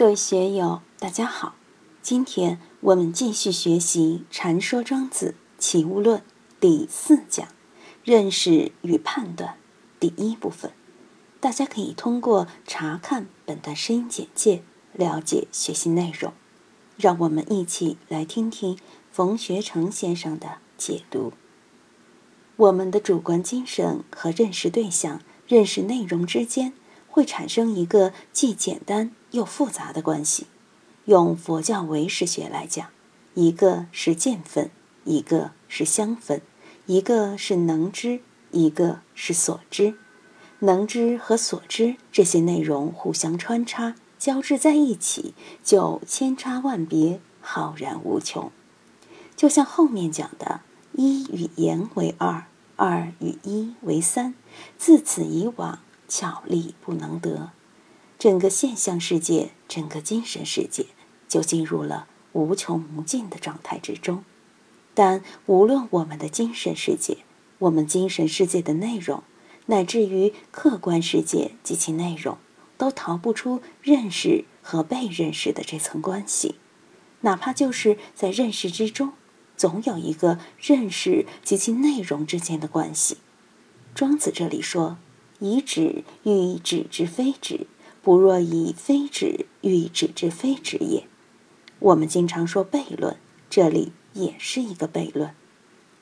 各位学友，大家好。今天我们继续学习《禅说庄子齐物论》第四讲“认识与判断”第一部分。大家可以通过查看本段声音简介了解学习内容。让我们一起来听听冯学成先生的解读。我们的主观精神和认识对象、认识内容之间。会产生一个既简单又复杂的关系。用佛教唯识学来讲，一个是见分，一个是相分，一个是能知，一个是所知。能知和所知这些内容互相穿插交织在一起，就千差万别，浩然无穷。就像后面讲的，一与言为二，二与一为三，自此以往。巧力不能得，整个现象世界，整个精神世界，就进入了无穷无尽的状态之中。但无论我们的精神世界，我们精神世界的内容，乃至于客观世界及其内容，都逃不出认识和被认识的这层关系。哪怕就是在认识之中，总有一个认识及其内容之间的关系。庄子这里说。以指喻以指之非指，不若以非指喻以指之非指也。我们经常说悖论，这里也是一个悖论。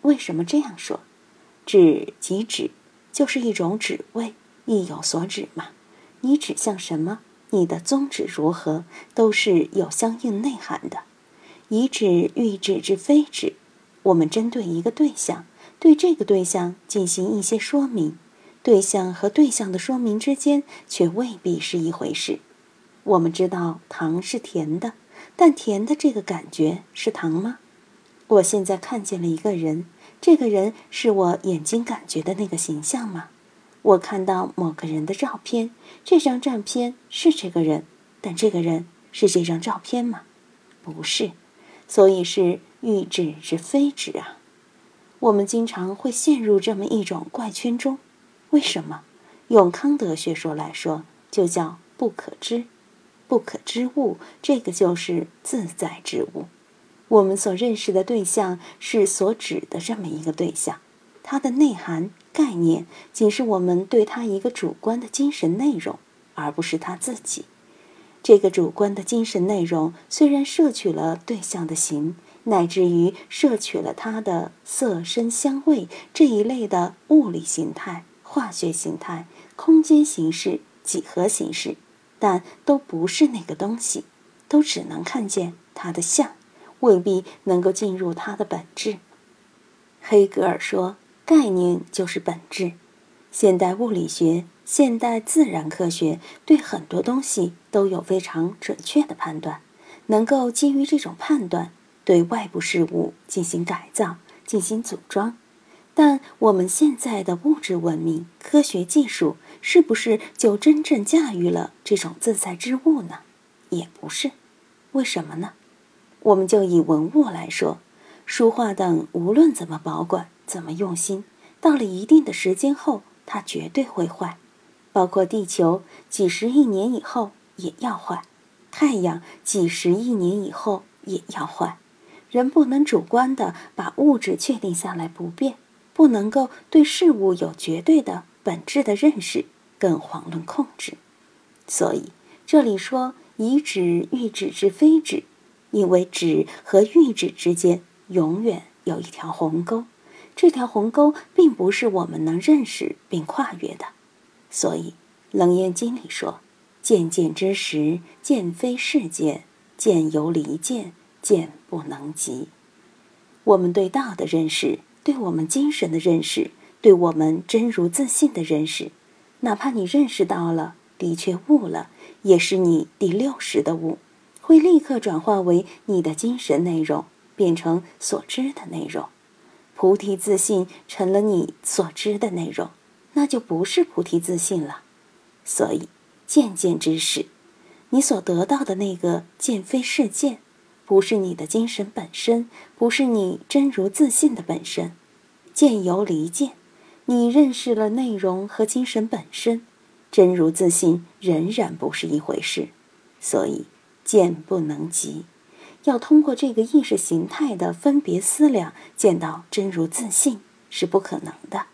为什么这样说？指即指，就是一种指谓，意有所指嘛。你指向什么？你的宗旨如何？都是有相应内涵的。以指喻指之非指，我们针对一个对象，对这个对象进行一些说明。对象和对象的说明之间，却未必是一回事。我们知道糖是甜的，但甜的这个感觉是糖吗？我现在看见了一个人，这个人是我眼睛感觉的那个形象吗？我看到某个人的照片，这张照片是这个人，但这个人是这张照片吗？不是，所以是欲指是非指啊。我们经常会陷入这么一种怪圈中。为什么？用康德学说来说，就叫不可知，不可知物，这个就是自在之物。我们所认识的对象是所指的这么一个对象，它的内涵概念仅是我们对它一个主观的精神内容，而不是它自己。这个主观的精神内容虽然摄取了对象的形，乃至于摄取了它的色、声、香味这一类的物理形态。化学形态、空间形式、几何形式，但都不是那个东西，都只能看见它的像，未必能够进入它的本质。黑格尔说：“概念就是本质。”现代物理学、现代自然科学对很多东西都有非常准确的判断，能够基于这种判断对外部事物进行改造、进行组装。但我们现在的物质文明、科学技术，是不是就真正驾驭了这种自在之物呢？也不是。为什么呢？我们就以文物来说，书画等，无论怎么保管、怎么用心，到了一定的时间后，它绝对会坏。包括地球，几十亿年以后也要坏；太阳，几十亿年以后也要坏。人不能主观的把物质确定下来不变。不能够对事物有绝对的本质的认识，更遑论控制。所以这里说以指喻指之非指，因为指和喻指之间永远有一条鸿沟，这条鸿沟并不是我们能认识并跨越的。所以《楞严经》里说：“见见之时，见非是见；见犹离见，见不能及。”我们对道的认识。对我们精神的认识，对我们真如自信的认识，哪怕你认识到了，的确悟了，也是你第六识的悟，会立刻转化为你的精神内容，变成所知的内容。菩提自信成了你所知的内容，那就不是菩提自信了。所以，见见之识，你所得到的那个见非是见。不是你的精神本身，不是你真如自信的本身，见由离见，你认识了内容和精神本身，真如自信仍然不是一回事。所以，见不能及。要通过这个意识形态的分别思量，见到真如自信是不可能的。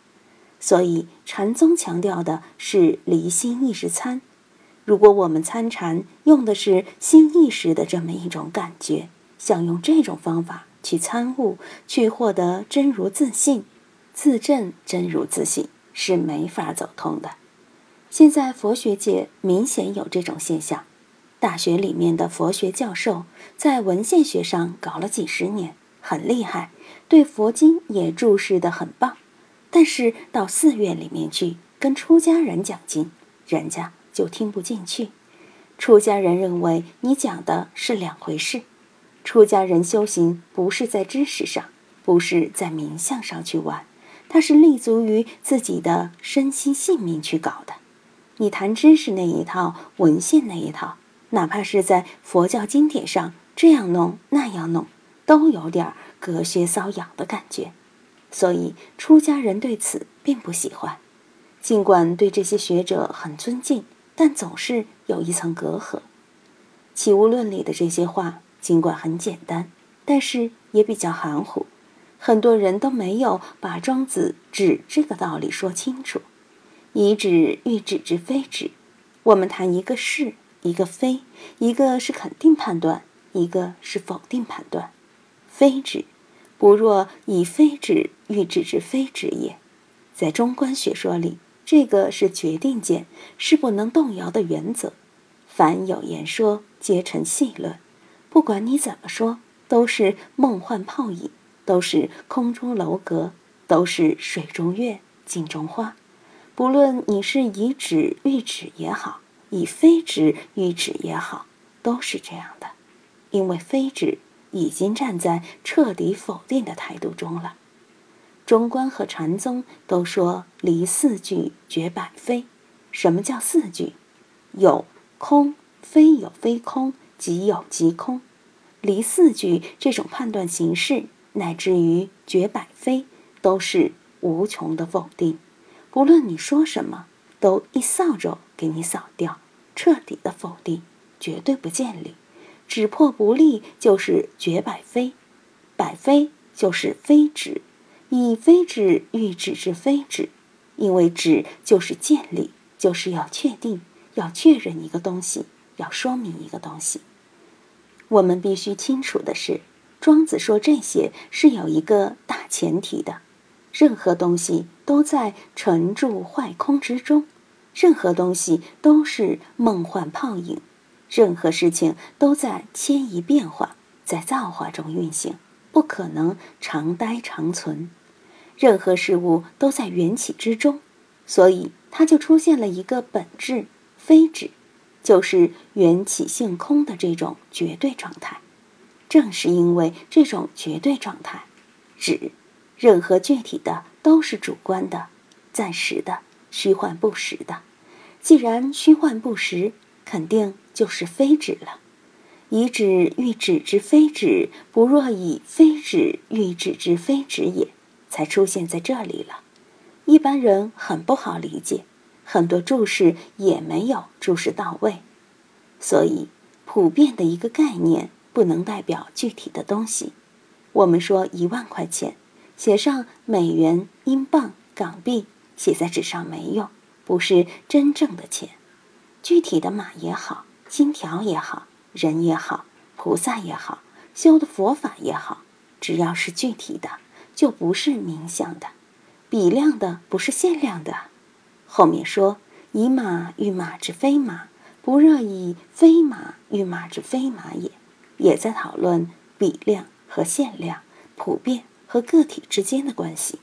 所以禅宗强调的是离心意识参。如果我们参禅用的是心意识的这么一种感觉，想用这种方法去参悟，去获得真如自信、自证真如自信，是没法走通的。现在佛学界明显有这种现象。大学里面的佛学教授在文献学上搞了几十年，很厉害，对佛经也注释的很棒。但是到寺院里面去跟出家人讲经，人家就听不进去。出家人认为你讲的是两回事。出家人修行不是在知识上，不是在名相上去玩，他是立足于自己的身心性命去搞的。你谈知识那一套，文献那一套。哪怕是在佛教经典上这样弄那样弄，都有点隔靴搔痒的感觉，所以出家人对此并不喜欢。尽管对这些学者很尊敬，但总是有一层隔阂。《起物论》里的这些话，尽管很简单，但是也比较含糊。很多人都没有把庄子指这个道理说清楚。以指欲指之非指，我们谈一个是。一个非，一个是肯定判断，一个是否定判断。非指，不若以非指欲指之非指也。在中观学说里，这个是决定键，是不能动摇的原则。凡有言说，皆成戏论。不管你怎么说，都是梦幻泡影，都是空中楼阁，都是水中月、镜中花。不论你是以指喻指也好。以非指喻指也好，都是这样的，因为非指已经站在彻底否定的态度中了。中观和禅宗都说离四句绝百非。什么叫四句？有空，非有非空，即有即空。离四句这种判断形式，乃至于绝百非，都是无穷的否定。不论你说什么，都一扫帚给你扫掉。彻底的否定，绝对不见理，只破不立就是绝百非，百非就是非指，以非指喻指之非指，因为指就是建立，就是要确定，要确认一个东西，要说明一个东西。我们必须清楚的是，庄子说这些是有一个大前提的，任何东西都在成住坏空之中。任何东西都是梦幻泡影，任何事情都在迁移变化，在造化中运行，不可能常待长存。任何事物都在缘起之中，所以它就出现了一个本质非指，就是缘起性空的这种绝对状态。正是因为这种绝对状态，指任何具体的都是主观的、暂时的。虚幻不实的，既然虚幻不实，肯定就是非指了。以指喻指之非指，不若以非指喻指之非指也，才出现在这里了。一般人很不好理解，很多注释也没有注释到位。所以，普遍的一个概念不能代表具体的东西。我们说一万块钱，写上美元、英镑、港币。写在纸上没用，不是真正的钱。具体的马也好，金条也好，人也好，菩萨也好，修的佛法也好，只要是具体的，就不是冥想的。比量的不是限量的。后面说以马喻马之非马，不热以非马喻马之非马也，也在讨论比量和限量、普遍和个体之间的关系。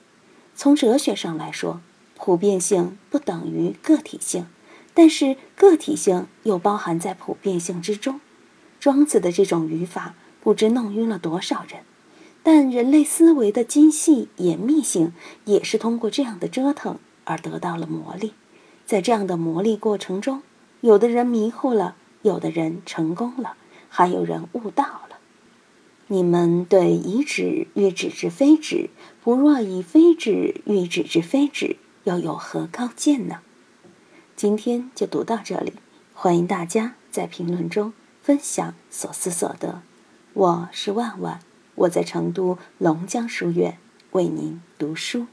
从哲学上来说。普遍性不等于个体性，但是个体性又包含在普遍性之中。庄子的这种语法不知弄晕了多少人，但人类思维的精细严密性也是通过这样的折腾而得到了磨砺。在这样的磨砺过程中，有的人迷糊了，有的人成功了，还有人悟道了。你们对以指喻指之非指，不若以非指喻指之非指。又有何高见呢？今天就读到这里，欢迎大家在评论中分享所思所得。我是万万，我在成都龙江书院为您读书。